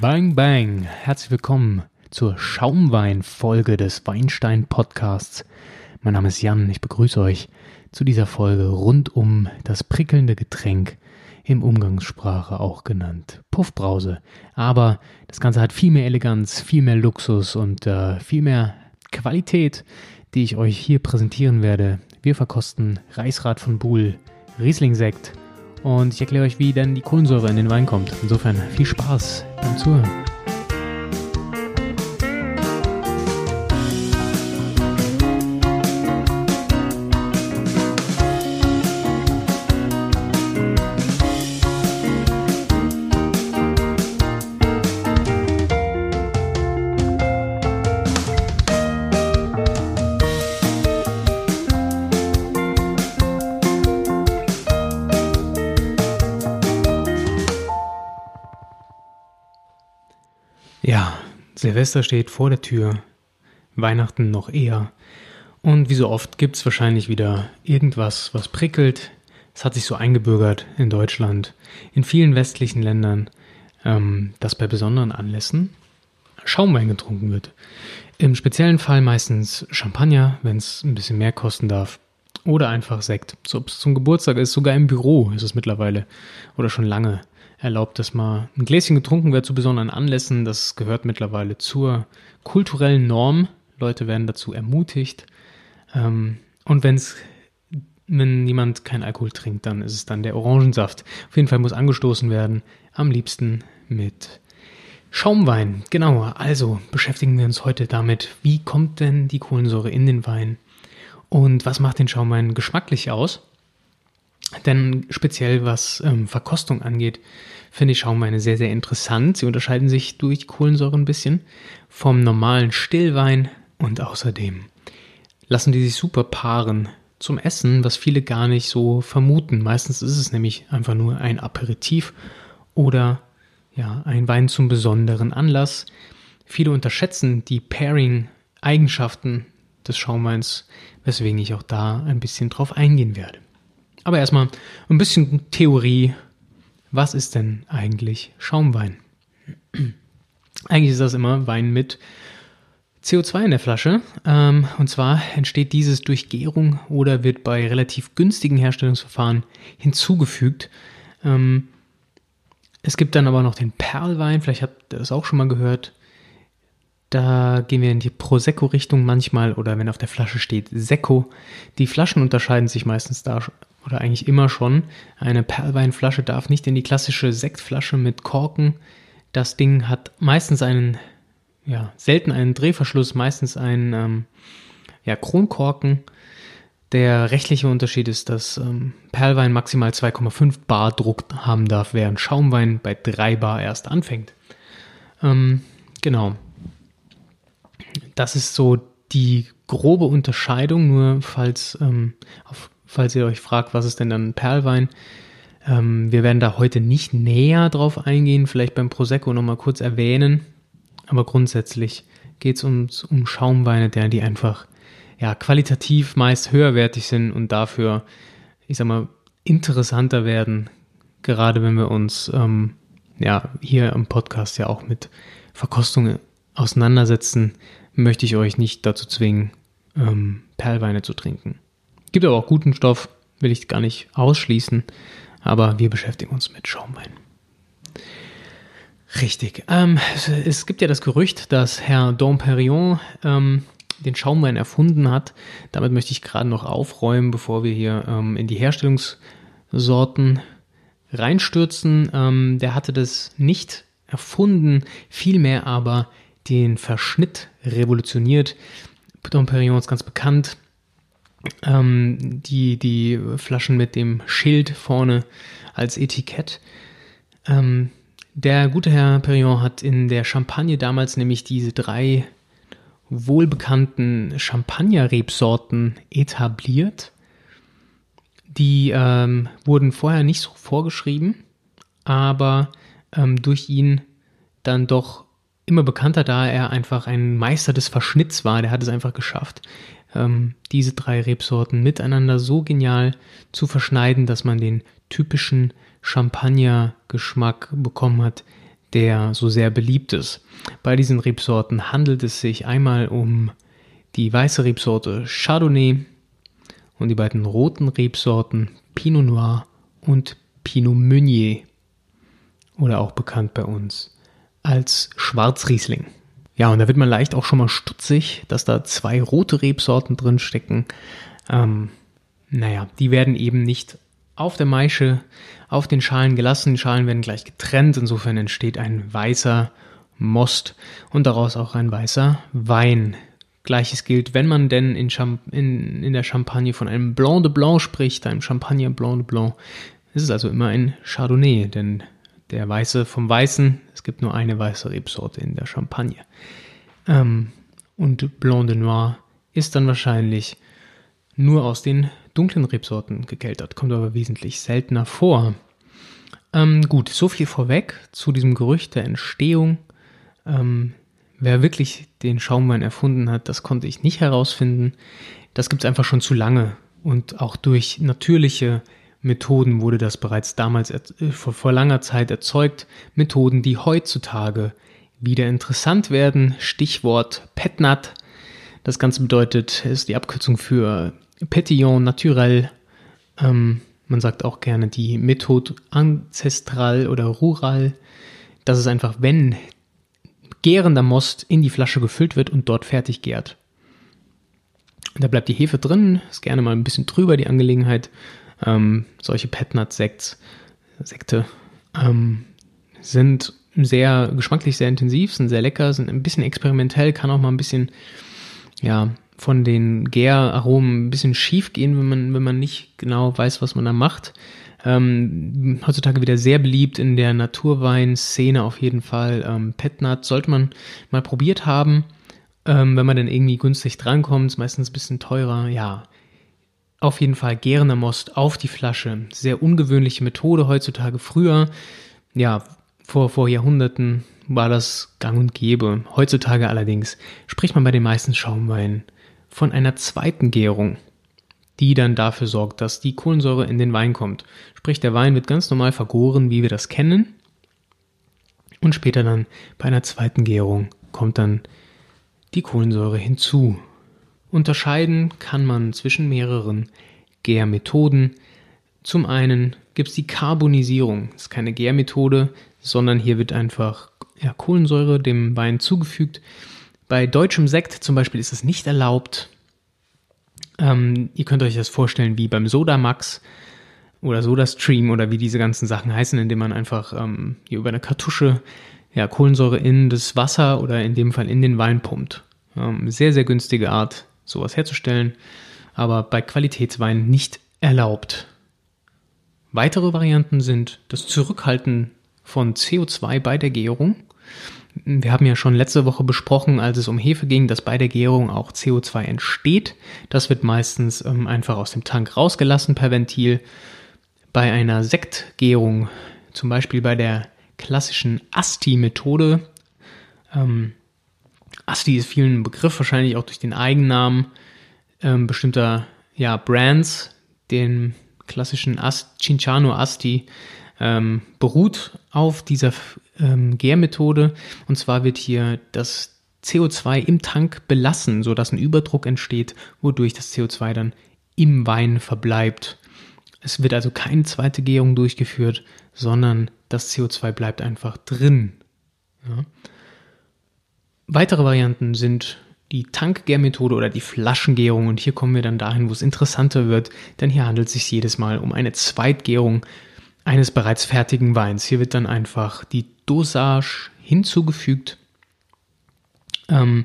Bang, bang. Herzlich willkommen zur Schaumwein-Folge des Weinstein-Podcasts. Mein Name ist Jan. Ich begrüße euch zu dieser Folge rund um das prickelnde Getränk im Umgangssprache auch genannt Puffbrause. Aber das Ganze hat viel mehr Eleganz, viel mehr Luxus und äh, viel mehr Qualität, die ich euch hier präsentieren werde. Wir verkosten Reisrad von Buhl, Riesling-Sekt und ich erkläre euch, wie denn die Kohlensäure in den Wein kommt. Insofern viel Spaß beim Zuhören. Silvester steht vor der Tür, Weihnachten noch eher. Und wie so oft gibt es wahrscheinlich wieder irgendwas, was prickelt. Es hat sich so eingebürgert in Deutschland, in vielen westlichen Ländern, ähm, dass bei besonderen Anlässen Schaumwein getrunken wird. Im speziellen Fall meistens Champagner, wenn es ein bisschen mehr kosten darf. Oder einfach Sekt. So, ob es zum Geburtstag ist, sogar im Büro ist es mittlerweile. Oder schon lange erlaubt, dass mal ein Gläschen getrunken wird zu besonderen Anlässen. Das gehört mittlerweile zur kulturellen Norm. Leute werden dazu ermutigt. Ähm, und wenn's, wenn jemand kein Alkohol trinkt, dann ist es dann der Orangensaft. Auf jeden Fall muss angestoßen werden. Am liebsten mit Schaumwein. Genau, also beschäftigen wir uns heute damit, wie kommt denn die Kohlensäure in den Wein und was macht den Schaumwein geschmacklich aus? Denn speziell was ähm, Verkostung angeht, finde ich Schaumweine sehr, sehr interessant. Sie unterscheiden sich durch Kohlensäure ein bisschen vom normalen Stillwein und außerdem lassen die sich super paaren zum Essen, was viele gar nicht so vermuten. Meistens ist es nämlich einfach nur ein Aperitif oder ja, ein Wein zum besonderen Anlass. Viele unterschätzen die Pairing-Eigenschaften des Schaumweins, weswegen ich auch da ein bisschen drauf eingehen werde. Aber erstmal ein bisschen Theorie. Was ist denn eigentlich Schaumwein? Eigentlich ist das immer Wein mit CO2 in der Flasche. Ähm, und zwar entsteht dieses durch Gärung oder wird bei relativ günstigen Herstellungsverfahren hinzugefügt. Ähm, es gibt dann aber noch den Perlwein, vielleicht habt ihr das auch schon mal gehört. Da gehen wir in die Prosecco-Richtung manchmal oder wenn auf der Flasche steht Secco. Die Flaschen unterscheiden sich meistens da oder eigentlich immer schon. Eine Perlweinflasche darf nicht in die klassische Sektflasche mit Korken. Das Ding hat meistens einen, ja, selten einen Drehverschluss, meistens einen ähm, ja, Kronkorken. Der rechtliche Unterschied ist, dass ähm, Perlwein maximal 2,5 Bar Druck haben darf, während Schaumwein bei 3 Bar erst anfängt. Ähm, genau. Das ist so die grobe Unterscheidung, nur falls ähm, auf falls ihr euch fragt, was ist denn dann Perlwein. Ähm, wir werden da heute nicht näher drauf eingehen, vielleicht beim Prosecco nochmal kurz erwähnen. Aber grundsätzlich geht es um, um Schaumweine, der die einfach ja, qualitativ meist höherwertig sind und dafür, ich sag mal, interessanter werden, gerade wenn wir uns ähm, ja hier im Podcast ja auch mit Verkostungen auseinandersetzen, möchte ich euch nicht dazu zwingen, ähm, Perlweine zu trinken. Gibt aber auch guten Stoff, will ich gar nicht ausschließen, aber wir beschäftigen uns mit Schaumwein. Richtig. Ähm, es, es, gibt ja das Gerücht, dass Herr Domperion ähm, den Schaumwein erfunden hat. Damit möchte ich gerade noch aufräumen, bevor wir hier ähm, in die Herstellungssorten reinstürzen. Ähm, der hatte das nicht erfunden, vielmehr aber den Verschnitt revolutioniert. Domperion ist ganz bekannt ähm, die, die Flaschen mit dem Schild vorne als Etikett. Ähm, der gute Herr Perriand hat in der Champagne damals nämlich diese drei wohlbekannten Champagner-Rebsorten etabliert. Die ähm, wurden vorher nicht so vorgeschrieben, aber ähm, durch ihn dann doch immer bekannter, da er einfach ein Meister des Verschnitts war. Der hat es einfach geschafft, ähm, diese drei Rebsorten miteinander so genial zu verschneiden, dass man den typischen Champagner-Geschmack bekommen hat, der so sehr beliebt ist. Bei diesen Rebsorten handelt es sich einmal um die weiße Rebsorte Chardonnay und die beiden roten Rebsorten Pinot Noir und Pinot Meunier oder auch bekannt bei uns als Schwarzriesling. Ja, und da wird man leicht auch schon mal stutzig, dass da zwei rote Rebsorten drin stecken. Ähm, naja, die werden eben nicht auf der Maische auf den Schalen gelassen. Die Schalen werden gleich getrennt. Insofern entsteht ein weißer Most und daraus auch ein weißer Wein. Gleiches gilt, wenn man denn in, in, in der Champagne von einem Blanc de Blanc spricht, einem Champagner Blanc de Blanc, ist es also immer ein Chardonnay, denn der Weiße vom Weißen, es gibt nur eine weiße Rebsorte in der Champagne. Ähm, und Blanc de Noir ist dann wahrscheinlich nur aus den dunklen Rebsorten gekeltert, kommt aber wesentlich seltener vor. Ähm, gut, so viel vorweg zu diesem Gerücht der Entstehung. Ähm, wer wirklich den Schaumwein erfunden hat, das konnte ich nicht herausfinden. Das gibt es einfach schon zu lange. Und auch durch natürliche Methoden wurde das bereits damals äh, vor, vor langer Zeit erzeugt. Methoden, die heutzutage wieder interessant werden. Stichwort PetNat. Das Ganze bedeutet, ist die Abkürzung für Petillon naturel. Ähm, man sagt auch gerne die Methode ancestral oder rural. Das ist einfach, wenn gärender Most in die Flasche gefüllt wird und dort fertig gärt. Da bleibt die Hefe drin, ist gerne mal ein bisschen drüber die Angelegenheit. Ähm, solche Petnat-Sekte ähm, sind sehr geschmacklich sehr intensiv, sind sehr lecker, sind ein bisschen experimentell, kann auch mal ein bisschen ja, von den Gäraromen ein bisschen schief gehen, wenn man, wenn man nicht genau weiß, was man da macht. Ähm, heutzutage wieder sehr beliebt in der Naturwein-Szene auf jeden Fall. Ähm, Petnat sollte man mal probiert haben, ähm, wenn man dann irgendwie günstig drankommt. Ist meistens ein bisschen teurer. Ja, auf jeden Fall gärender Most auf die Flasche. Sehr ungewöhnliche Methode heutzutage. Früher, ja, vor, vor Jahrhunderten war das gang und gäbe. Heutzutage allerdings spricht man bei den meisten Schaumweinen von einer zweiten Gärung, die dann dafür sorgt, dass die Kohlensäure in den Wein kommt. Sprich, der Wein wird ganz normal vergoren, wie wir das kennen. Und später dann bei einer zweiten Gärung kommt dann die Kohlensäure hinzu. Unterscheiden kann man zwischen mehreren Gärmethoden. Zum einen gibt es die Carbonisierung. Das ist keine Gärmethode, sondern hier wird einfach ja, Kohlensäure dem Wein zugefügt. Bei deutschem Sekt zum Beispiel ist es nicht erlaubt. Ähm, ihr könnt euch das vorstellen wie beim Sodamax oder SodaStream oder wie diese ganzen Sachen heißen, indem man einfach ähm, hier über eine Kartusche ja, Kohlensäure in das Wasser oder in dem Fall in den Wein pumpt. Ähm, sehr, sehr günstige Art, sowas herzustellen, aber bei Qualitätsweinen nicht erlaubt. Weitere Varianten sind das Zurückhalten von CO2 bei der Gärung. Wir haben ja schon letzte Woche besprochen, als es um Hefe ging, dass bei der Gärung auch CO2 entsteht. Das wird meistens ähm, einfach aus dem Tank rausgelassen per Ventil. Bei einer Sektgärung, zum Beispiel bei der klassischen ASTI-Methode, ähm, ASTI ist vielen ein Begriff, wahrscheinlich auch durch den Eigennamen ähm, bestimmter ja, Brands, den klassischen Ast, Cinchano Asti, ähm, beruht auf dieser ähm, Gärmethode. Und zwar wird hier das CO2 im Tank belassen, sodass ein Überdruck entsteht, wodurch das CO2 dann im Wein verbleibt. Es wird also keine zweite Gärung durchgeführt, sondern das CO2 bleibt einfach drin. Ja. Weitere Varianten sind die Tankgärmethode oder die Flaschengärung. Und hier kommen wir dann dahin, wo es interessanter wird, denn hier handelt es sich jedes Mal um eine Zweitgärung eines bereits fertigen Weins. Hier wird dann einfach die Dosage hinzugefügt. Ähm,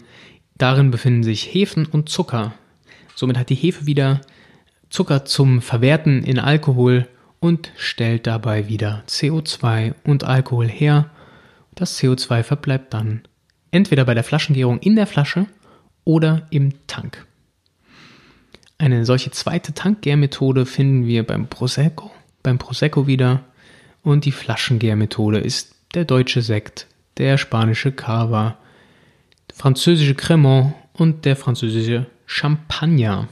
darin befinden sich Hefen und Zucker. Somit hat die Hefe wieder Zucker zum Verwerten in Alkohol und stellt dabei wieder CO2 und Alkohol her. Das CO2 verbleibt dann entweder bei der Flaschengärung in der Flasche oder im Tank. Eine solche zweite Tankgärmethode finden wir beim Prosecco, beim Prosecco wieder und die Flaschengärmethode ist der deutsche Sekt, der spanische Cava, der französische Cremant und der französische Champagner.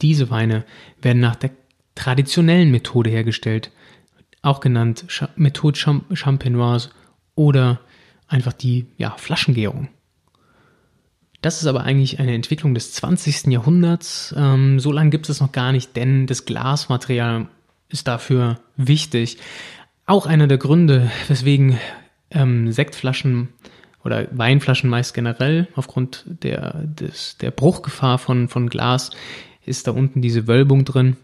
Diese Weine werden nach der traditionellen Methode hergestellt, auch genannt Methode Champenoise oder einfach die ja, Flaschengärung. Das ist aber eigentlich eine Entwicklung des 20. Jahrhunderts. Ähm, so lange gibt es noch gar nicht, denn das Glasmaterial ist dafür wichtig. Auch einer der Gründe, weswegen ähm, Sektflaschen oder Weinflaschen meist generell aufgrund der, des, der Bruchgefahr von, von Glas ist da unten diese Wölbung drin.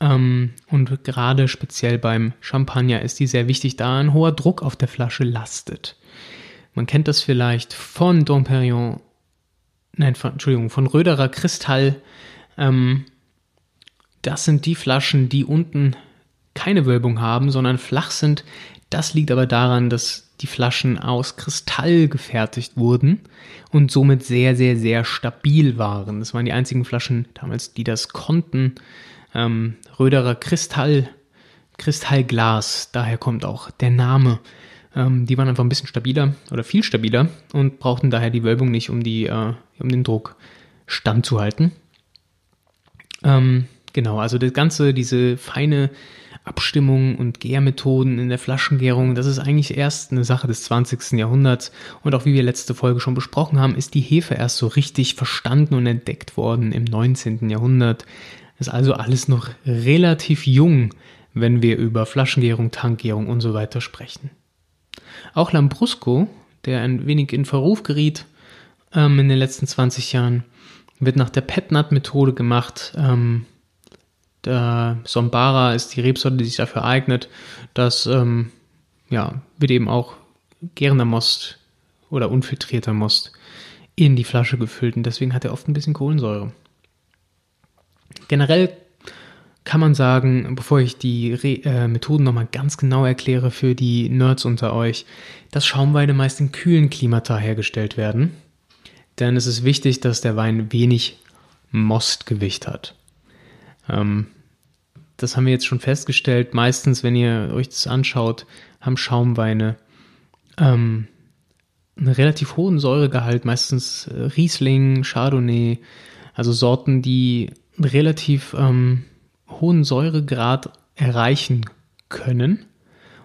Ähm, und gerade speziell beim Champagner ist die sehr wichtig, da ein hoher Druck auf der Flasche lastet. Man kennt das vielleicht von Domperion nein, von, Entschuldigung, von Röderer Kristall. Ähm, das sind die Flaschen, die unten keine Wölbung haben, sondern flach sind. Das liegt aber daran, dass die Flaschen aus Kristall gefertigt wurden und somit sehr, sehr, sehr stabil waren. Das waren die einzigen Flaschen damals, die das konnten. Ähm, Röderer Kristall, Kristallglas, daher kommt auch der Name. Ähm, die waren einfach ein bisschen stabiler oder viel stabiler und brauchten daher die Wölbung nicht, um, die, äh, um den Druck standzuhalten. Ähm, genau, also das Ganze, diese feine Abstimmung und Gärmethoden in der Flaschengärung, das ist eigentlich erst eine Sache des 20. Jahrhunderts. Und auch wie wir letzte Folge schon besprochen haben, ist die Hefe erst so richtig verstanden und entdeckt worden im 19. Jahrhundert. Ist also alles noch relativ jung, wenn wir über Flaschengärung, Tankgärung und so weiter sprechen. Auch Lambrusco, der ein wenig in Verruf geriet ähm, in den letzten 20 Jahren, wird nach der Petnat-Methode gemacht. Ähm, der Sombara ist die Rebsorte, die sich dafür eignet. Das ähm, ja, wird eben auch gärender Most oder unfiltrierter Most in die Flasche gefüllt und deswegen hat er oft ein bisschen Kohlensäure. Generell kann man sagen, bevor ich die Re äh, Methoden nochmal ganz genau erkläre für die Nerds unter euch, dass Schaumweine meist in kühlen Klimata hergestellt werden. Denn es ist wichtig, dass der Wein wenig Mostgewicht hat. Ähm, das haben wir jetzt schon festgestellt. Meistens, wenn ihr euch das anschaut, haben Schaumweine ähm, einen relativ hohen Säuregehalt, meistens äh, Riesling, Chardonnay, also Sorten, die relativ ähm, hohen Säuregrad erreichen können.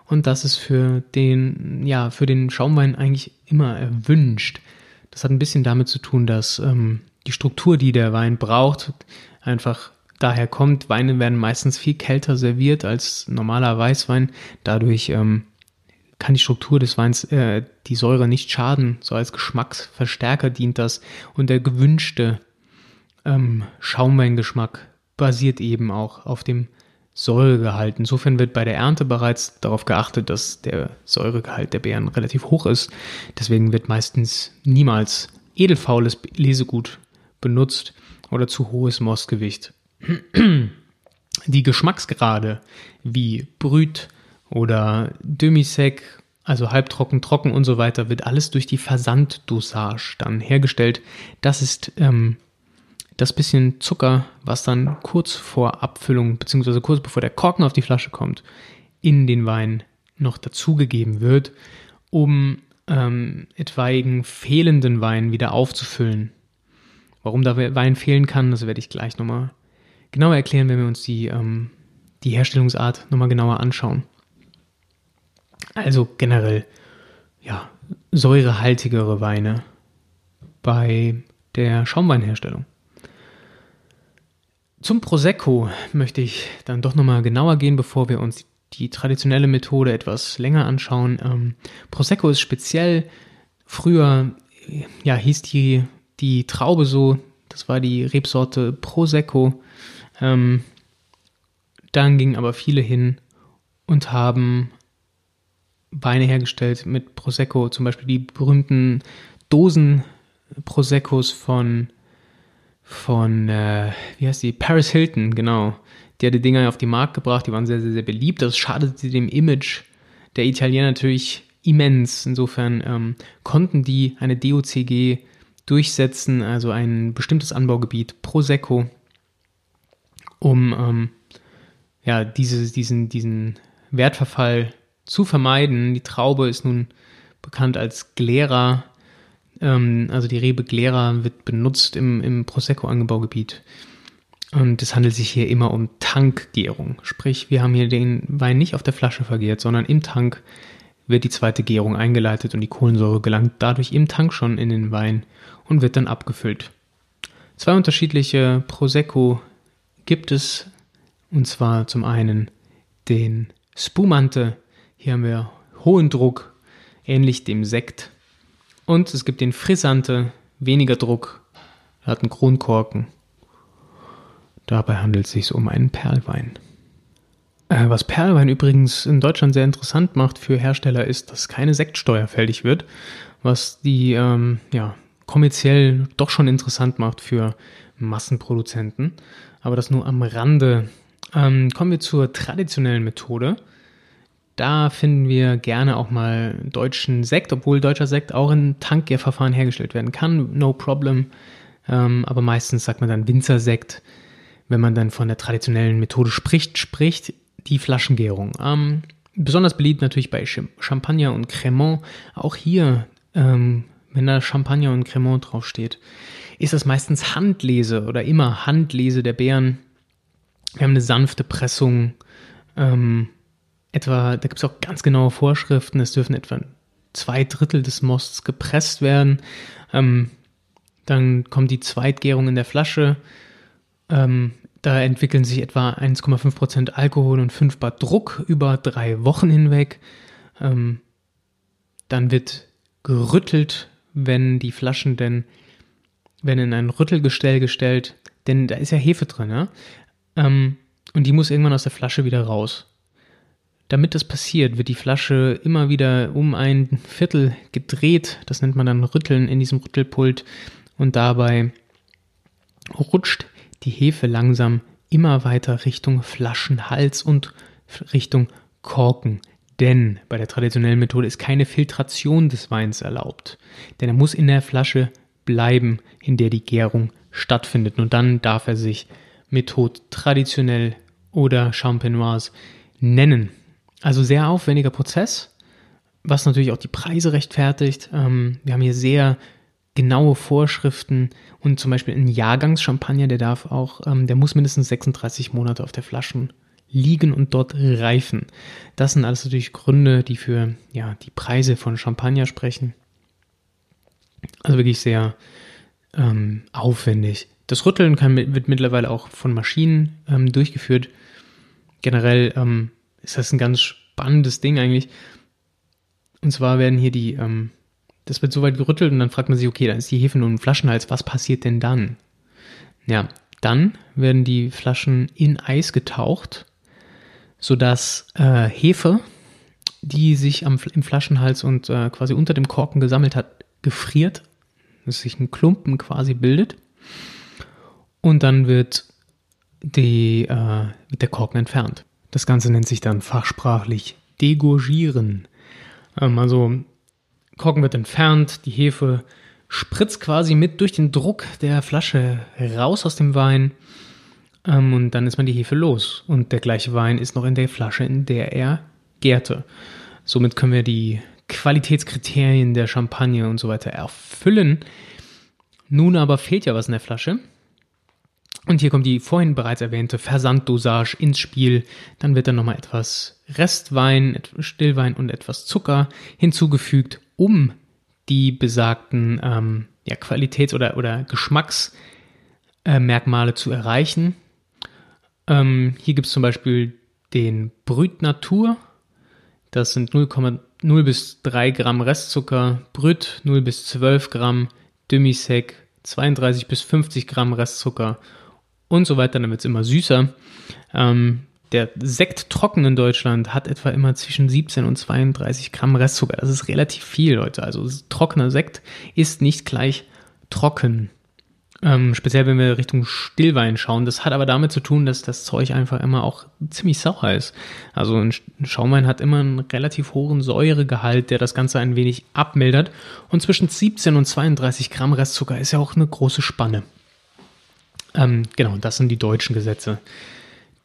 Und das ist für den, ja, für den Schaumwein eigentlich immer erwünscht. Das hat ein bisschen damit zu tun, dass ähm, die Struktur, die der Wein braucht, einfach daher kommt. Weine werden meistens viel kälter serviert als normaler Weißwein. Dadurch ähm, kann die Struktur des Weins äh, die Säure nicht schaden. So als Geschmacksverstärker dient das. Und der gewünschte ähm, Schaumweingeschmack basiert eben auch auf dem Säuregehalt. Insofern wird bei der Ernte bereits darauf geachtet, dass der Säuregehalt der Beeren relativ hoch ist. Deswegen wird meistens niemals edelfaules Lesegut benutzt oder zu hohes Mostgewicht. Die Geschmacksgrade wie Brüt oder Demisec, also halbtrocken, trocken und so weiter, wird alles durch die Versanddosage dann hergestellt. Das ist ähm, das bisschen Zucker, was dann kurz vor Abfüllung, beziehungsweise kurz bevor der Korken auf die Flasche kommt, in den Wein noch dazugegeben wird, um ähm, etwaigen fehlenden Wein wieder aufzufüllen. Warum da Wein fehlen kann, das werde ich gleich nochmal genauer erklären, wenn wir uns die, ähm, die Herstellungsart nochmal genauer anschauen. Also generell, ja, säurehaltigere Weine bei der Schaumweinherstellung. Zum Prosecco möchte ich dann doch nochmal genauer gehen, bevor wir uns die traditionelle Methode etwas länger anschauen. Ähm, Prosecco ist speziell. Früher ja, hieß die, die Traube so, das war die Rebsorte Prosecco. Ähm, dann gingen aber viele hin und haben Weine hergestellt mit Prosecco, zum Beispiel die berühmten Dosen Proseccos von von, äh, wie heißt die? Paris Hilton, genau. Die hat die Dinger auf den Markt gebracht, die waren sehr, sehr, sehr beliebt. Das schadete dem Image der Italiener natürlich immens. Insofern ähm, konnten die eine DOCG durchsetzen, also ein bestimmtes Anbaugebiet Prosecco, um ähm, ja, diese, diesen, diesen Wertverfall zu vermeiden. Die Traube ist nun bekannt als Glera ähm, also die Rebe Glera wird benutzt im, im Prosecco-Anbaugebiet. Und es handelt sich hier immer um Tankgärung. Sprich, wir haben hier den Wein nicht auf der Flasche vergehrt, sondern im Tank wird die zweite Gärung eingeleitet und die Kohlensäure gelangt dadurch im Tank schon in den Wein und wird dann abgefüllt. Zwei unterschiedliche Prosecco gibt es, und zwar zum einen den Spumante. Hier haben wir hohen Druck, ähnlich dem Sekt. Und es gibt den Frissante, weniger Druck, hat einen Kronkorken Dabei handelt es sich um einen Perlwein. Äh, was Perlwein übrigens in Deutschland sehr interessant macht für Hersteller ist, dass keine Sektsteuer fällig wird, was die ähm, ja, kommerziell doch schon interessant macht für Massenproduzenten. Aber das nur am Rande. Ähm, kommen wir zur traditionellen Methode. Da finden wir gerne auch mal deutschen Sekt, obwohl deutscher Sekt auch in Tankgärverfahren hergestellt werden kann, no problem. Ähm, aber meistens sagt man dann Winzersekt wenn man dann von der traditionellen Methode spricht, spricht die Flaschengärung. Ähm, besonders beliebt natürlich bei Champagner und Cremant. Auch hier, ähm, wenn da Champagner und Cremant draufsteht, ist das meistens Handlese oder immer Handlese der Beeren. Wir haben eine sanfte Pressung. Ähm, etwa, da gibt es auch ganz genaue Vorschriften. Es dürfen etwa zwei Drittel des Mosts gepresst werden. Ähm, dann kommt die Zweitgärung in der Flasche. Ähm, da entwickeln sich etwa 1,5% Alkohol und 5 Bar Druck über drei Wochen hinweg. Ähm, dann wird gerüttelt, wenn die Flaschen denn, wenn in ein Rüttelgestell gestellt, denn da ist ja Hefe drin, ja? Ähm, und die muss irgendwann aus der Flasche wieder raus. Damit das passiert, wird die Flasche immer wieder um ein Viertel gedreht. Das nennt man dann Rütteln in diesem Rüttelpult. Und dabei rutscht die Hefe langsam immer weiter Richtung Flaschenhals und Richtung Korken. Denn bei der traditionellen Methode ist keine Filtration des Weins erlaubt. Denn er muss in der Flasche bleiben, in der die Gärung stattfindet. Und dann darf er sich Methode traditionell oder Champenoise nennen. Also sehr aufwendiger Prozess, was natürlich auch die Preise rechtfertigt. Ähm, wir haben hier sehr genaue Vorschriften und zum Beispiel ein Jahrgangschampagner, der darf auch, ähm, der muss mindestens 36 Monate auf der Flasche liegen und dort reifen. Das sind alles natürlich Gründe, die für ja, die Preise von Champagner sprechen. Also wirklich sehr ähm, aufwendig. Das Rütteln kann, wird mittlerweile auch von Maschinen ähm, durchgeführt. Generell ähm, ist das ein ganz spannendes Ding eigentlich. Und zwar werden hier die ähm, das wird so weit gerüttelt und dann fragt man sich, okay, dann ist die Hefe nur ein Flaschenhals, was passiert denn dann? Ja, dann werden die Flaschen in Eis getaucht, sodass äh, Hefe, die sich am, im Flaschenhals und äh, quasi unter dem Korken gesammelt hat, gefriert, dass sich ein Klumpen quasi bildet. Und dann wird, die, äh, wird der Korken entfernt. Das Ganze nennt sich dann fachsprachlich Degorgieren. Ähm, also Korken wird entfernt, die Hefe spritzt quasi mit durch den Druck der Flasche raus aus dem Wein ähm, und dann ist man die Hefe los und der gleiche Wein ist noch in der Flasche, in der er gärte. Somit können wir die Qualitätskriterien der Champagne und so weiter erfüllen. Nun aber fehlt ja was in der Flasche. Und hier kommt die vorhin bereits erwähnte Versanddosage ins Spiel. Dann wird dann nochmal etwas Restwein, Stillwein und etwas Zucker hinzugefügt, um die besagten ähm, ja, Qualitäts- oder, oder Geschmacksmerkmale äh, zu erreichen. Ähm, hier gibt es zum Beispiel den Brüt Natur. Das sind 0,0 bis 3 Gramm Restzucker, Brüt 0 bis 12 Gramm, Demisec 32 bis 50 Gramm Restzucker und so weiter. Dann wird es immer süßer. Ähm, der Sekt trocken in Deutschland hat etwa immer zwischen 17 und 32 Gramm Restzucker. Das ist relativ viel, Leute. Also trockener Sekt ist nicht gleich trocken. Ähm, speziell wenn wir Richtung Stillwein schauen. Das hat aber damit zu tun, dass das Zeug einfach immer auch ziemlich sauer ist. Also ein Schaumwein hat immer einen relativ hohen Säuregehalt, der das Ganze ein wenig abmildert. Und zwischen 17 und 32 Gramm Restzucker ist ja auch eine große Spanne. Ähm, genau, das sind die deutschen Gesetze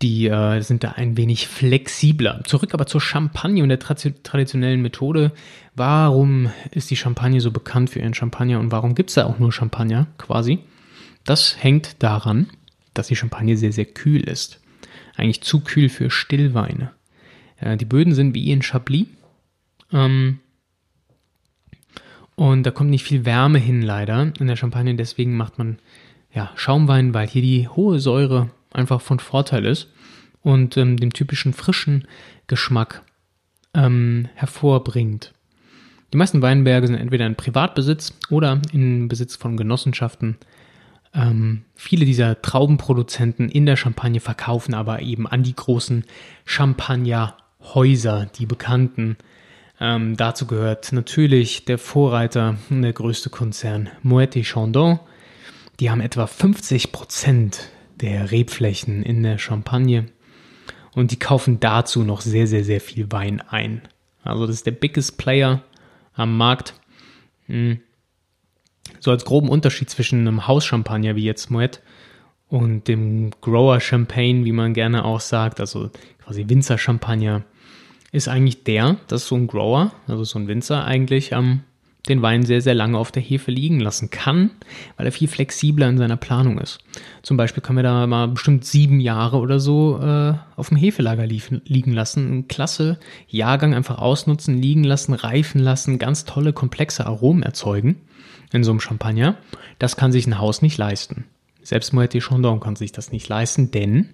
die äh, sind da ein wenig flexibler. Zurück aber zur Champagne und der traditionellen Methode. Warum ist die Champagne so bekannt für ihren Champagner und warum gibt es da auch nur Champagner quasi? Das hängt daran, dass die Champagne sehr, sehr kühl ist. Eigentlich zu kühl für Stillweine. Äh, die Böden sind wie in Chablis. Ähm, und da kommt nicht viel Wärme hin, leider, in der Champagne. Deswegen macht man ja, Schaumwein, weil hier die hohe Säure einfach von Vorteil ist und ähm, den typischen frischen Geschmack ähm, hervorbringt. Die meisten Weinberge sind entweder in Privatbesitz oder in Besitz von Genossenschaften. Ähm, viele dieser Traubenproduzenten in der Champagne verkaufen aber eben an die großen Champagnerhäuser, die bekannten. Ähm, dazu gehört natürlich der Vorreiter, der größte Konzern Moët Chandon. Die haben etwa 50 Prozent der Rebflächen in der Champagne und die kaufen dazu noch sehr, sehr, sehr viel Wein ein. Also das ist der biggest Player am Markt. Hm. So als groben Unterschied zwischen einem Hauschampagner wie jetzt Moet und dem Grower Champagne, wie man gerne auch sagt, also quasi Winzer Champagner, ist eigentlich der, dass so ein Grower, also so ein Winzer eigentlich am den Wein sehr, sehr lange auf der Hefe liegen lassen kann, weil er viel flexibler in seiner Planung ist. Zum Beispiel können wir da mal bestimmt sieben Jahre oder so äh, auf dem Hefelager liegen lassen. Klasse Jahrgang einfach ausnutzen, liegen lassen, reifen lassen, ganz tolle, komplexe Aromen erzeugen in so einem Champagner. Das kann sich ein Haus nicht leisten. Selbst Moët Chandon kann sich das nicht leisten, denn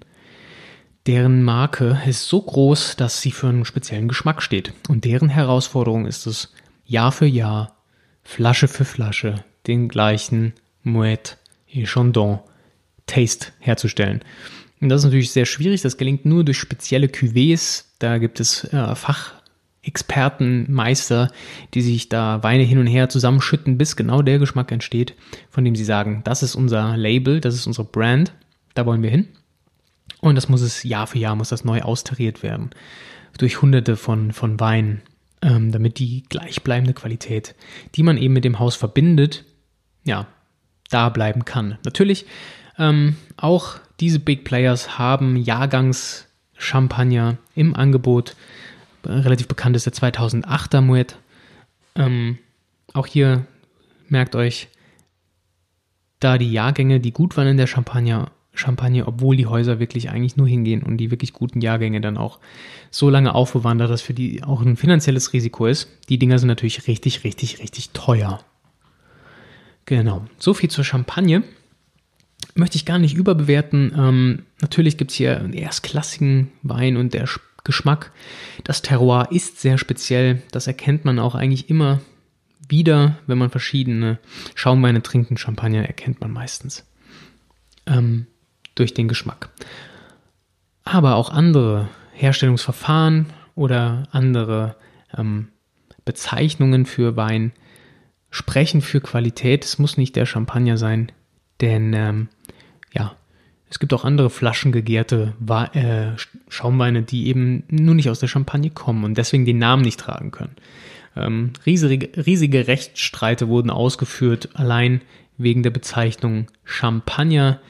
deren Marke ist so groß, dass sie für einen speziellen Geschmack steht. Und deren Herausforderung ist es, Jahr für Jahr Flasche für Flasche den gleichen Moet et Chandon Taste herzustellen. Und das ist natürlich sehr schwierig. Das gelingt nur durch spezielle Cuvées. Da gibt es äh, Fachexperten, Meister, die sich da Weine hin und her zusammenschütten, bis genau der Geschmack entsteht, von dem sie sagen, das ist unser Label, das ist unsere Brand, da wollen wir hin. Und das muss es Jahr für Jahr, muss das neu austariert werden. Durch hunderte von, von Weinen ähm, damit die gleichbleibende Qualität, die man eben mit dem Haus verbindet, ja, da bleiben kann. Natürlich, ähm, auch diese Big Players haben Jahrgangs-Champagner im Angebot. Relativ bekannt ist der 2008er Moet. Ähm, auch hier merkt euch, da die Jahrgänge, die gut waren in der Champagner, Champagne, obwohl die Häuser wirklich eigentlich nur hingehen und die wirklich guten Jahrgänge dann auch so lange aufbewahren, da das für die auch ein finanzielles Risiko ist. Die Dinger sind natürlich richtig, richtig, richtig teuer. Genau. So viel zur Champagne. Möchte ich gar nicht überbewerten. Ähm, natürlich gibt es hier einen erstklassigen Wein und der Geschmack. Das Terroir ist sehr speziell. Das erkennt man auch eigentlich immer wieder, wenn man verschiedene Schaumweine trinkt. Champagner erkennt man meistens. Ähm, durch den Geschmack. Aber auch andere Herstellungsverfahren oder andere ähm, Bezeichnungen für Wein sprechen für Qualität. Es muss nicht der Champagner sein, denn ähm, ja, es gibt auch andere flaschengegärte äh, Schaumweine, die eben nur nicht aus der Champagne kommen und deswegen den Namen nicht tragen können. Ähm, riesige, riesige Rechtsstreite wurden ausgeführt, allein wegen der Bezeichnung Champagner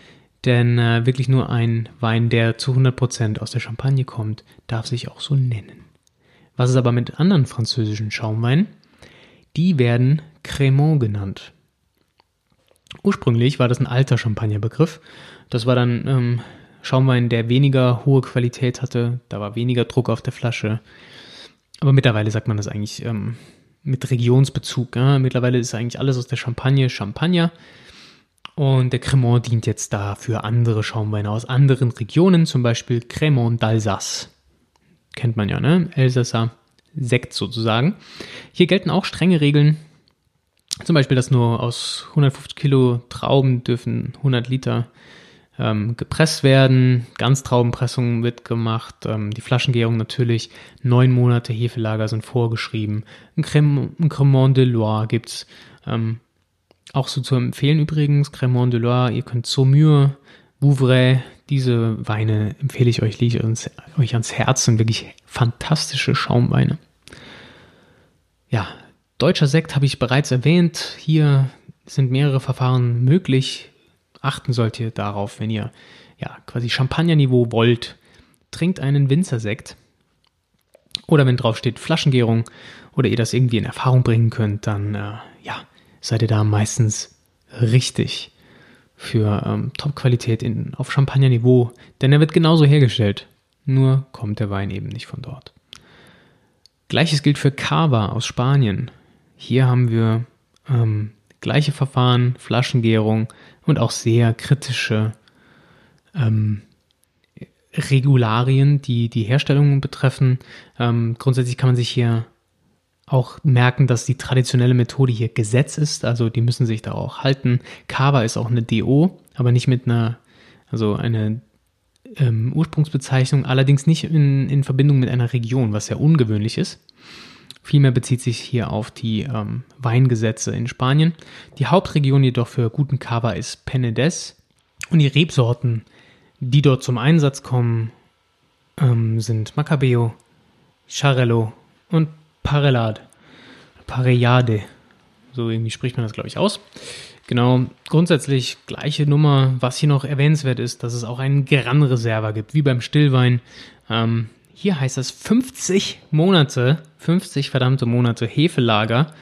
denn äh, wirklich nur ein Wein, der zu 100% aus der Champagne kommt, darf sich auch so nennen. Was ist aber mit anderen französischen Schaumweinen? Die werden Crémant genannt. Ursprünglich war das ein alter Champagnerbegriff. Das war dann ähm, Schaumwein, der weniger hohe Qualität hatte. Da war weniger Druck auf der Flasche. Aber mittlerweile sagt man das eigentlich ähm, mit Regionsbezug. Ja? Mittlerweile ist eigentlich alles aus der Champagne Champagner. Und der Cremant dient jetzt da für andere Schaumweine aus anderen Regionen, zum Beispiel Cremant d'Alsace. Kennt man ja, ne? Elsässer Sekt sozusagen. Hier gelten auch strenge Regeln. Zum Beispiel, dass nur aus 150 Kilo Trauben dürfen 100 Liter ähm, gepresst werden. Ganztraubenpressung wird gemacht. Ähm, die Flaschengärung natürlich. Neun Monate Hefelager sind vorgeschrieben. Ein Cremant de Loire gibt's. Ähm, auch so zu empfehlen übrigens, Cremant de Loire, ihr könnt Saumur, Vouvray, diese Weine empfehle ich euch, liege euch ans Herz, sind wirklich fantastische Schaumweine. Ja, deutscher Sekt habe ich bereits erwähnt. Hier sind mehrere Verfahren möglich. Achten sollt ihr darauf, wenn ihr ja quasi Champagnerniveau wollt. Trinkt einen Winzersekt. Oder wenn drauf steht Flaschengärung oder ihr das irgendwie in Erfahrung bringen könnt, dann äh, ja, seid ihr da meistens richtig. für ähm, Top-Qualität auf Champagner-Niveau, denn er wird genauso hergestellt. Nur kommt der Wein eben nicht von dort. Gleiches gilt für Cava aus Spanien. Hier haben wir ähm, gleiche Verfahren, Flaschengärung und auch sehr kritische ähm, Regularien, die die Herstellung betreffen. Ähm, grundsätzlich kann man sich hier auch merken, dass die traditionelle Methode hier Gesetz ist, also die müssen sich da auch halten. Kava ist auch eine DO, aber nicht mit einer, also eine ähm, Ursprungsbezeichnung, allerdings nicht in, in Verbindung mit einer Region, was sehr ungewöhnlich ist. Vielmehr bezieht sich hier auf die ähm, Weingesetze in Spanien. Die Hauptregion jedoch für guten Cava ist Penedès und die Rebsorten, die dort zum Einsatz kommen, ähm, sind Macabeo, Charello und Parellade. Parellade. So irgendwie spricht man das, glaube ich, aus. Genau, grundsätzlich gleiche Nummer. Was hier noch erwähnenswert ist, dass es auch einen Gran Reserva gibt, wie beim Stillwein. Ähm, hier heißt es 50 Monate, 50 verdammte Monate Hefelager.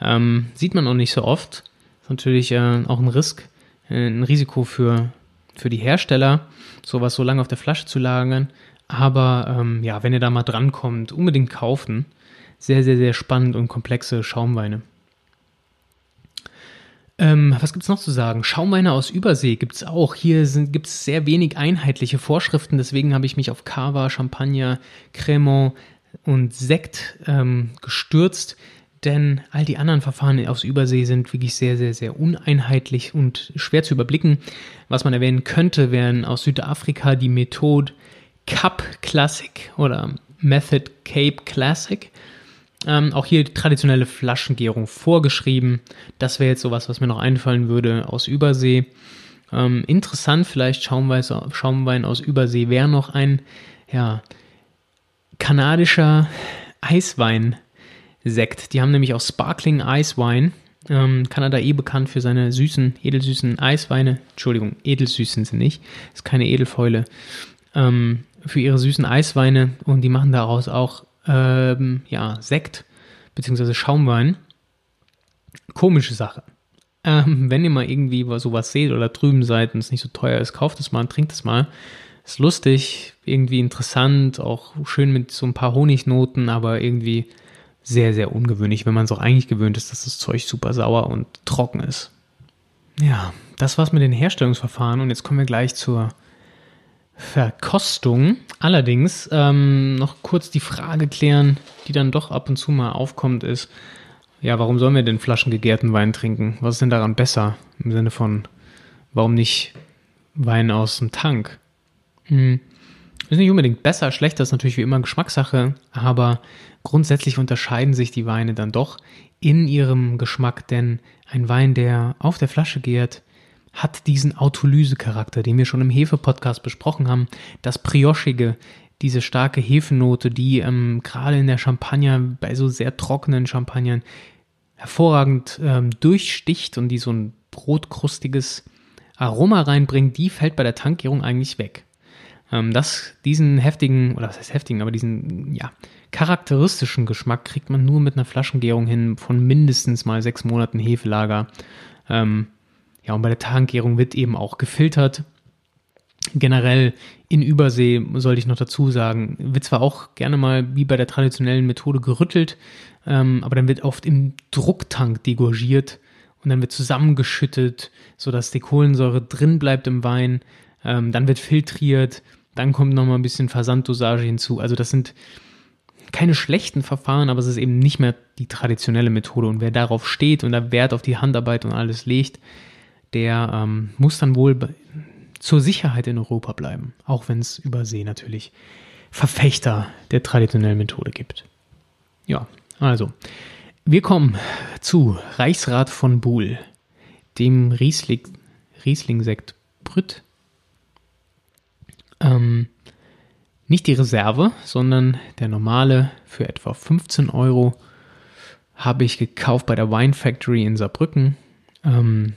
Ähm, sieht man auch nicht so oft. Ist natürlich äh, auch ein Risk, äh, ein Risiko für, für die Hersteller, sowas so lange auf der Flasche zu lagern. Aber ähm, ja, wenn ihr da mal drankommt, unbedingt kaufen. Sehr, sehr, sehr spannend und komplexe Schaumweine. Ähm, was gibt es noch zu sagen? Schaumweine aus Übersee gibt es auch. Hier gibt es sehr wenig einheitliche Vorschriften, deswegen habe ich mich auf Cava, Champagner, Cremant und Sekt ähm, gestürzt, denn all die anderen Verfahren aus Übersee sind wirklich sehr, sehr, sehr uneinheitlich und schwer zu überblicken. Was man erwähnen könnte, wären aus Südafrika die Methode Cup Classic oder Method Cape Classic. Ähm, auch hier traditionelle Flaschengärung vorgeschrieben. Das wäre jetzt sowas, was mir noch einfallen würde aus Übersee. Ähm, interessant vielleicht Schaumwein, Schaumwein aus Übersee wäre noch ein ja, kanadischer Eiswein-Sekt. Die haben nämlich auch Sparkling Wine. Ähm, Kanada eh bekannt für seine süßen, edelsüßen Eisweine. Entschuldigung, edelsüßen sind nicht. Ist keine Edelfäule. Ähm, für ihre süßen Eisweine und die machen daraus auch ähm, ja, Sekt bzw. Schaumwein. Komische Sache. Ähm, wenn ihr mal irgendwie sowas seht oder drüben seid und es nicht so teuer ist, kauft es mal und trinkt es mal. Ist lustig, irgendwie interessant, auch schön mit so ein paar Honignoten, aber irgendwie sehr, sehr ungewöhnlich, wenn man es auch eigentlich gewöhnt ist, dass das Zeug super sauer und trocken ist. Ja, das war's mit den Herstellungsverfahren und jetzt kommen wir gleich zur Verkostung. Allerdings ähm, noch kurz die Frage klären, die dann doch ab und zu mal aufkommt, ist, ja, warum sollen wir denn flaschengegärten Wein trinken? Was ist denn daran besser? Im Sinne von, warum nicht Wein aus dem Tank? Hm. Ist nicht unbedingt besser, schlechter ist natürlich wie immer Geschmackssache, aber grundsätzlich unterscheiden sich die Weine dann doch in ihrem Geschmack, denn ein Wein, der auf der Flasche gärt, hat diesen Autolyse-Charakter, den wir schon im Hefe-Podcast besprochen haben. Das Briochige, diese starke Hefenote, die ähm, gerade in der Champagner, bei so sehr trockenen Champagnern, hervorragend ähm, durchsticht und die so ein brotkrustiges Aroma reinbringt, die fällt bei der Tankierung eigentlich weg. Ähm, das, diesen heftigen, oder was heißt heftigen, aber diesen, ja, charakteristischen Geschmack kriegt man nur mit einer Flaschengärung hin von mindestens mal sechs Monaten Hefelager. Ähm, ja, und bei der Tankgärung wird eben auch gefiltert. Generell in Übersee, sollte ich noch dazu sagen, wird zwar auch gerne mal wie bei der traditionellen Methode gerüttelt, ähm, aber dann wird oft im Drucktank degorgiert und dann wird zusammengeschüttet, sodass die Kohlensäure drin bleibt im Wein. Ähm, dann wird filtriert, dann kommt nochmal ein bisschen Versanddosage hinzu. Also das sind keine schlechten Verfahren, aber es ist eben nicht mehr die traditionelle Methode. Und wer darauf steht und da Wert auf die Handarbeit und alles legt, der ähm, muss dann wohl zur Sicherheit in Europa bleiben, auch wenn es über See natürlich Verfechter der traditionellen Methode gibt. Ja, also, wir kommen zu Reichsrat von Buhl, dem Riesling, Riesling-Sekt Brütt. Ähm, nicht die Reserve, sondern der normale für etwa 15 Euro habe ich gekauft bei der Wine Factory in Saarbrücken. Ähm,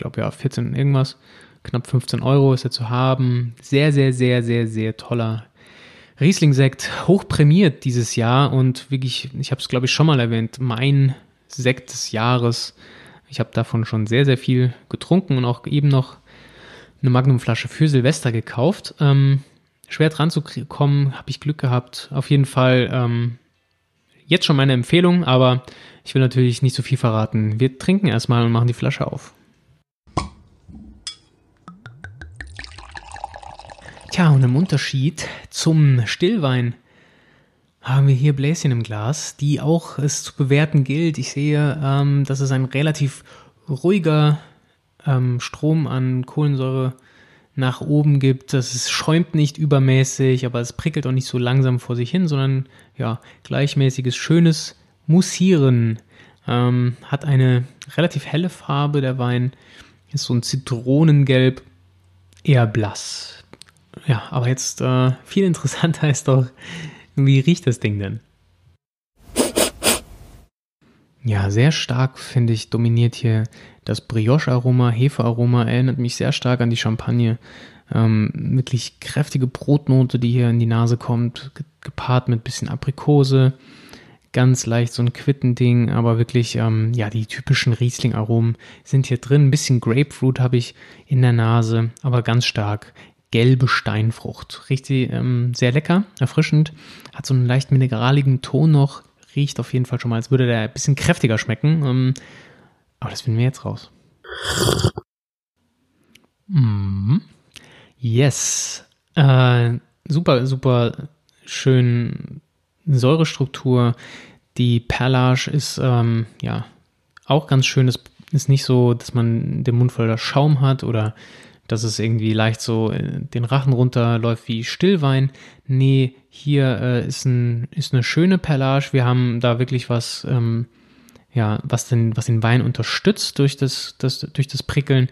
glaube ja, 14 irgendwas, knapp 15 Euro ist er zu haben. Sehr, sehr, sehr, sehr, sehr toller Riesling-Sekt, hoch prämiert dieses Jahr und wirklich, ich habe es glaube ich schon mal erwähnt, mein Sekt des Jahres. Ich habe davon schon sehr, sehr viel getrunken und auch eben noch eine Magnumflasche für Silvester gekauft. Ähm, schwer dran zu kommen, habe ich Glück gehabt. Auf jeden Fall ähm, jetzt schon meine Empfehlung, aber ich will natürlich nicht so viel verraten. Wir trinken erstmal und machen die Flasche auf. Tja, und im Unterschied zum Stillwein haben wir hier Bläschen im Glas, die auch es zu bewerten gilt. Ich sehe, ähm, dass es ein relativ ruhiger ähm, Strom an Kohlensäure nach oben gibt. Das es schäumt nicht übermäßig, aber es prickelt auch nicht so langsam vor sich hin, sondern ja, gleichmäßiges, schönes Mussieren. Ähm, hat eine relativ helle Farbe, der Wein ist so ein Zitronengelb, eher blass. Ja, aber jetzt äh, viel interessanter ist doch, wie riecht das Ding denn? Ja, sehr stark, finde ich, dominiert hier das Brioche-Aroma, Hefe-Aroma, erinnert mich sehr stark an die Champagne. Ähm, wirklich kräftige Brotnote, die hier in die Nase kommt, gepaart mit bisschen Aprikose, ganz leicht so ein Quittending, aber wirklich, ähm, ja, die typischen Riesling-Aromen sind hier drin. Ein bisschen Grapefruit habe ich in der Nase, aber ganz stark gelbe Steinfrucht. Richtig ähm, sehr lecker, erfrischend, hat so einen leicht mineraligen Ton noch, riecht auf jeden Fall schon mal, als würde der ein bisschen kräftiger schmecken. Ähm, aber das finden wir jetzt raus. Mm. Yes. Äh, super, super schön Säurestruktur. Die Perlage ist ähm, ja auch ganz schön. Es ist nicht so, dass man den Mund voller Schaum hat oder dass es irgendwie leicht so äh, den Rachen runterläuft wie Stillwein. Nee, hier äh, ist, ein, ist eine schöne Perlage. Wir haben da wirklich was, ähm, ja, was den, was den Wein unterstützt durch das, das, durch das Prickeln.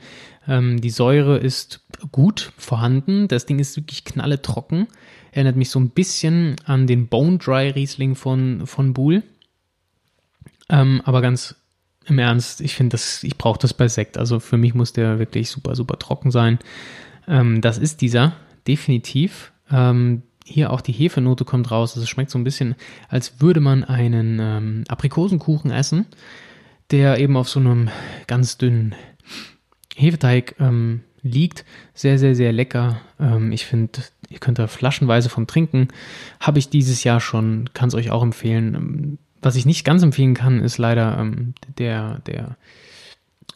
Ähm, die Säure ist gut vorhanden. Das Ding ist wirklich knalle trocken. Erinnert mich so ein bisschen an den Bone Dry Riesling von, von Buhl. Ähm, aber ganz im Ernst, ich finde das, ich brauche das bei Sekt. Also für mich muss der wirklich super, super trocken sein. Ähm, das ist dieser, definitiv. Ähm, hier auch die Hefenote kommt raus. Also es schmeckt so ein bisschen, als würde man einen ähm, Aprikosenkuchen essen, der eben auf so einem ganz dünnen Hefeteig ähm, liegt. Sehr, sehr, sehr lecker. Ähm, ich finde, ihr könnt da flaschenweise vom trinken. Habe ich dieses Jahr schon, kann es euch auch empfehlen. Was ich nicht ganz empfehlen kann, ist leider ähm, der, der,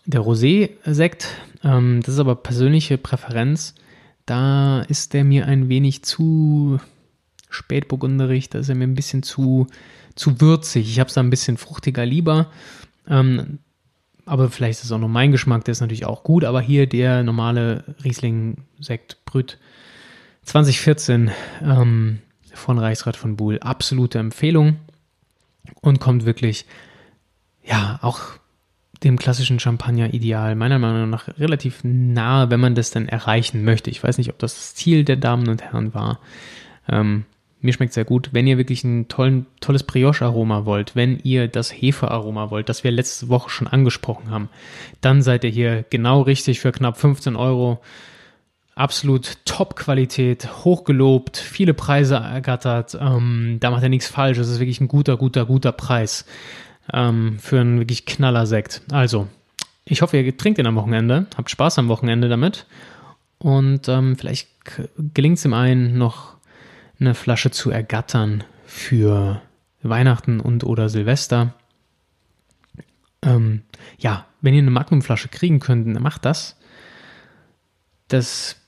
der Rosé-Sekt. Ähm, das ist aber persönliche Präferenz. Da ist der mir ein wenig zu spätburgunderig, da ist er mir ein bisschen zu, zu würzig. Ich habe es da ein bisschen fruchtiger lieber. Ähm, aber vielleicht ist es auch nur mein Geschmack, der ist natürlich auch gut. Aber hier der normale Riesling-Sekt Brüt 2014 ähm, von Reichsrat von Buhl. Absolute Empfehlung und kommt wirklich, ja, auch dem klassischen Champagner-Ideal meiner Meinung nach relativ nahe, wenn man das dann erreichen möchte. Ich weiß nicht, ob das das Ziel der Damen und Herren war. Ähm, mir schmeckt sehr gut. Wenn ihr wirklich ein tollen, tolles Brioche-Aroma wollt, wenn ihr das Hefe-Aroma wollt, das wir letzte Woche schon angesprochen haben, dann seid ihr hier genau richtig für knapp 15 Euro absolut Top-Qualität, hochgelobt, viele Preise ergattert. Ähm, da macht er nichts falsch. Es ist wirklich ein guter, guter, guter Preis ähm, für einen wirklich knaller Sekt. Also, ich hoffe, ihr trinkt ihn am Wochenende, habt Spaß am Wochenende damit und ähm, vielleicht gelingt es ihm einen, noch eine Flasche zu ergattern für Weihnachten und oder Silvester. Ähm, ja, wenn ihr eine Magnumflasche kriegen könnt, dann macht das. Das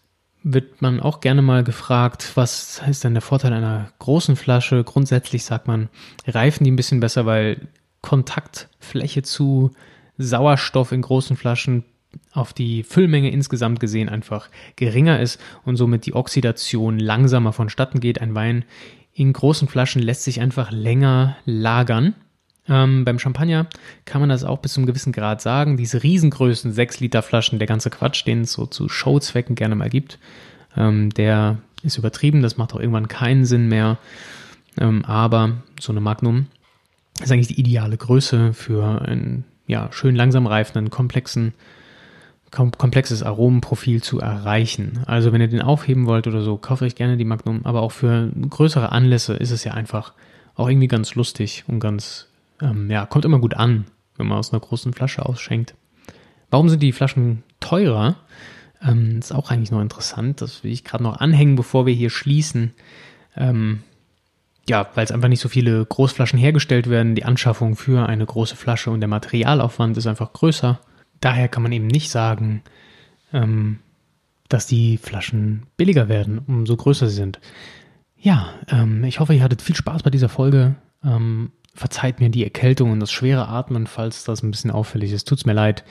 wird man auch gerne mal gefragt, was ist denn der Vorteil einer großen Flasche? Grundsätzlich sagt man, reifen die ein bisschen besser, weil Kontaktfläche zu Sauerstoff in großen Flaschen auf die Füllmenge insgesamt gesehen einfach geringer ist und somit die Oxidation langsamer vonstatten geht. Ein Wein in großen Flaschen lässt sich einfach länger lagern. Ähm, beim Champagner kann man das auch bis zu einem gewissen Grad sagen. Diese riesengrößen 6 Liter Flaschen, der ganze Quatsch, den es so zu Showzwecken gerne mal gibt, ähm, der ist übertrieben. Das macht auch irgendwann keinen Sinn mehr. Ähm, aber so eine Magnum ist eigentlich die ideale Größe für ein ja, schön langsam reifenden, komplexen, kom komplexes Aromenprofil zu erreichen. Also wenn ihr den aufheben wollt oder so, kauft euch gerne die Magnum. Aber auch für größere Anlässe ist es ja einfach auch irgendwie ganz lustig und ganz ähm, ja, kommt immer gut an, wenn man aus einer großen Flasche ausschenkt. Warum sind die Flaschen teurer? Ähm, ist auch eigentlich noch interessant. Das will ich gerade noch anhängen, bevor wir hier schließen. Ähm, ja, weil es einfach nicht so viele Großflaschen hergestellt werden. Die Anschaffung für eine große Flasche und der Materialaufwand ist einfach größer. Daher kann man eben nicht sagen, ähm, dass die Flaschen billiger werden, umso größer sie sind. Ja, ähm, ich hoffe, ihr hattet viel Spaß bei dieser Folge. Verzeiht mir die Erkältung und das schwere Atmen, falls das ein bisschen auffällig ist. Tut's mir leid.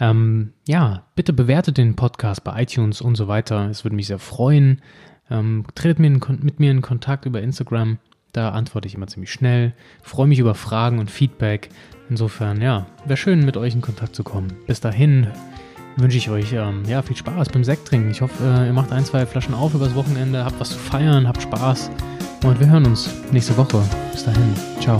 Ähm, ja, bitte bewertet den Podcast bei iTunes und so weiter. Es würde mich sehr freuen. Ähm, tretet mir in, mit mir in Kontakt über Instagram. Da antworte ich immer ziemlich schnell. Freue mich über Fragen und Feedback. Insofern, ja, wäre schön, mit euch in Kontakt zu kommen. Bis dahin wünsche ich euch ähm, ja, viel Spaß beim Sekt trinken. Ich hoffe, äh, ihr macht ein, zwei Flaschen auf übers Wochenende, habt was zu feiern, habt Spaß. Und wir hören uns nächste Woche. Bis dahin. Ciao.